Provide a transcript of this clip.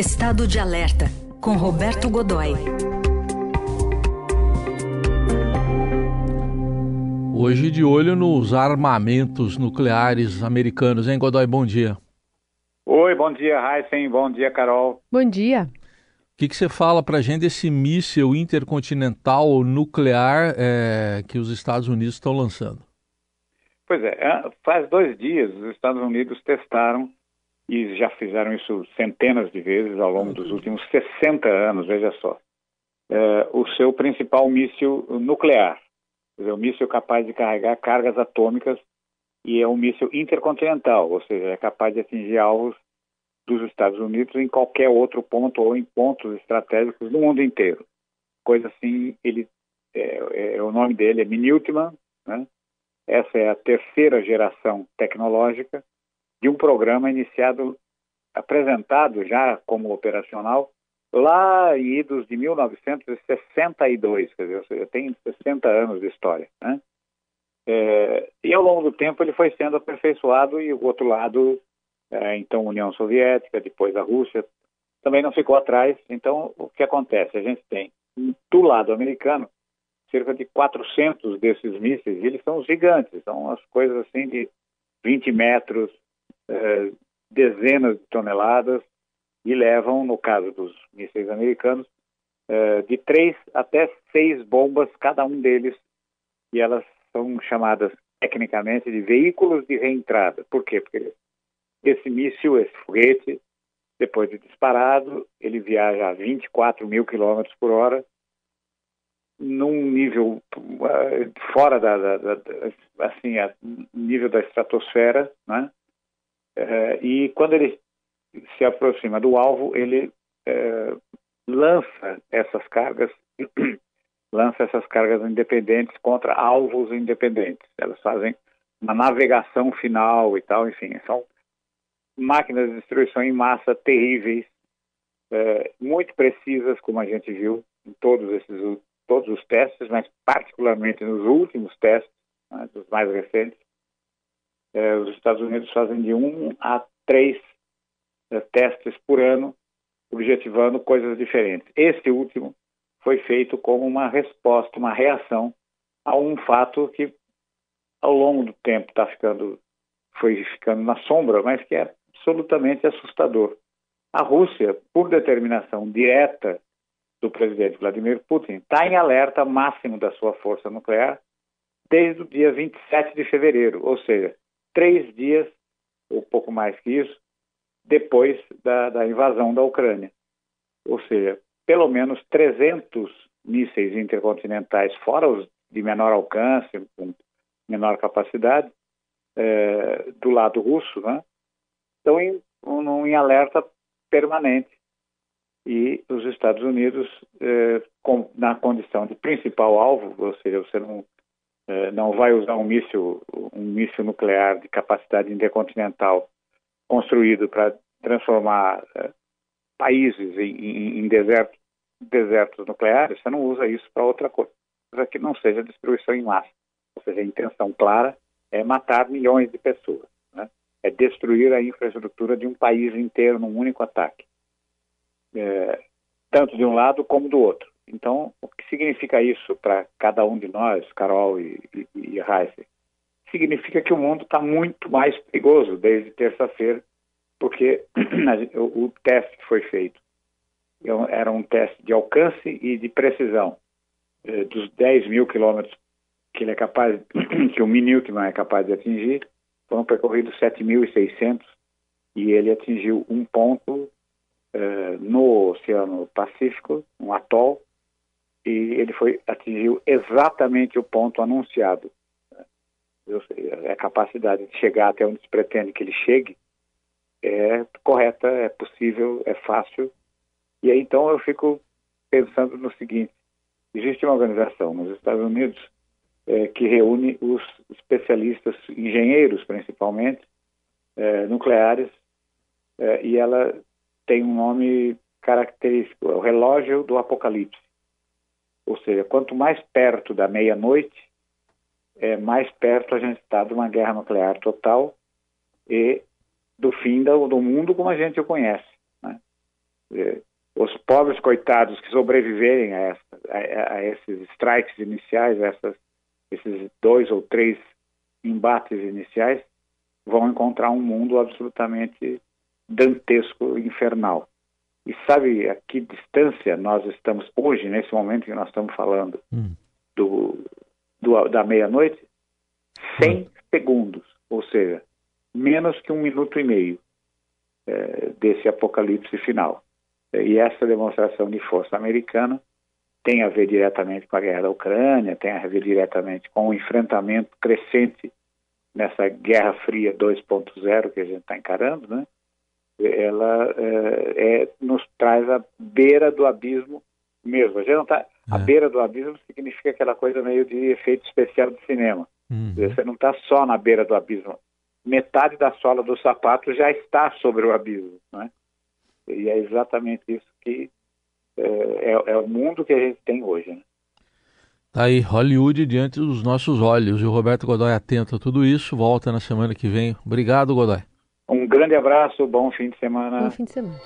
Estado de Alerta, com Roberto Godoy. Hoje de olho nos armamentos nucleares americanos, hein, Godoy? Bom dia. Oi, bom dia, Heisen. Bom dia, Carol. Bom dia. O que, que você fala para a gente desse míssil intercontinental nuclear é, que os Estados Unidos estão lançando? Pois é, faz dois dias os Estados Unidos testaram e já fizeram isso centenas de vezes ao longo dos últimos 60 anos, veja só, é, o seu principal míssil nuclear, dizer, um míssil capaz de carregar cargas atômicas e é um míssil intercontinental, ou seja, é capaz de atingir alvos dos Estados Unidos em qualquer outro ponto ou em pontos estratégicos do mundo inteiro. Coisa assim, ele é, é o nome dele é Minuteman, né? Essa é a terceira geração tecnológica de um programa iniciado, apresentado já como operacional, lá em idos de 1962, quer dizer, ou seja, tem 60 anos de história. Né? É, e ao longo do tempo ele foi sendo aperfeiçoado e o outro lado, é, então União Soviética, depois a Rússia, também não ficou atrás. Então o que acontece? A gente tem do lado americano cerca de 400 desses mísseis, e eles são gigantes, são as coisas assim de 20 metros, eh, dezenas de toneladas e levam, no caso dos mísseis americanos, eh, de três até seis bombas cada um deles e elas são chamadas tecnicamente de veículos de reentrada. Por quê? Porque esse míssil, esse foguete, depois de disparado, ele viaja a 24 mil quilômetros por hora num nível uh, fora da, da, da, assim, a nível da estratosfera, né? E quando ele se aproxima do alvo, ele é, lança essas cargas, lança essas cargas independentes contra alvos independentes. Elas fazem uma navegação final e tal, enfim, são máquinas de destruição em massa terríveis, é, muito precisas, como a gente viu em todos esses todos os testes, mas particularmente nos últimos testes, né, dos mais recentes, é, os Estados Unidos fazem de um a três é, testes por ano, objetivando coisas diferentes. Este último foi feito como uma resposta, uma reação a um fato que, ao longo do tempo, está ficando, foi ficando na sombra, mas que é absolutamente assustador. A Rússia, por determinação direta do presidente Vladimir Putin, está em alerta máximo da sua força nuclear desde o dia 27 de fevereiro, ou seja, três dias, ou pouco mais que isso, depois da, da invasão da Ucrânia. Ou seja, pelo menos 300 mísseis intercontinentais, fora os de menor alcance, com menor capacidade, é, do lado russo, né, estão em, um, em alerta permanente. E os Estados Unidos, é, com, na condição de principal alvo, ou seja, você não não vai usar um míssil, um míssil nuclear de capacidade intercontinental construído para transformar é, países em, em desertos, desertos nucleares, você não usa isso para outra coisa que não seja destruição em massa. Ou seja, a intenção clara é matar milhões de pessoas, né? é destruir a infraestrutura de um país inteiro num único ataque, é, tanto de um lado como do outro. Então, o que significa isso para cada um de nós, Carol e, e, e Heise? Significa que o mundo está muito mais perigoso desde terça-feira, porque o, teste que foi feito era um teste de alcance e de precisão eh, dos 10 mil quilômetros que ele é capaz, que o Minuteman é capaz de atingir, foram percorridos 7.600 e ele atingiu um ponto eh, no Oceano Pacífico, um atol, e ele foi atingiu exatamente o ponto anunciado. a capacidade de chegar até onde se pretende que ele chegue é correta, é possível, é fácil. E aí então eu fico pensando no seguinte: existe uma organização nos Estados Unidos é, que reúne os especialistas, engenheiros principalmente, é, nucleares, é, e ela tem um nome característico, é o relógio do apocalipse. Ou seja, quanto mais perto da meia-noite, é, mais perto a gente está de uma guerra nuclear total e do fim do, do mundo como a gente o conhece. Né? Os pobres coitados que sobreviverem a, essa, a, a esses strikes iniciais, essas, esses dois ou três embates iniciais, vão encontrar um mundo absolutamente dantesco, infernal. E sabe a que distância nós estamos hoje, nesse momento que nós estamos falando, hum. do, do, da meia-noite? 100 hum. segundos, ou seja, menos que um minuto e meio é, desse apocalipse final. E essa demonstração de força americana tem a ver diretamente com a guerra da Ucrânia, tem a ver diretamente com o enfrentamento crescente nessa Guerra Fria 2.0 que a gente está encarando, né? Ela é, é, nos traz a beira do abismo mesmo. A gente não tá, é. a beira do abismo significa aquela coisa meio de efeito especial de cinema. Uhum. Você não está só na beira do abismo. Metade da sola do sapato já está sobre o abismo, né? E é exatamente isso que é, é, é o mundo que a gente tem hoje. Né? Tá aí, Hollywood diante dos nossos olhos. E o Roberto Godoy atento a tudo isso. Volta na semana que vem. Obrigado, Godoy. Um grande abraço, bom fim de semana. Bom fim de semana.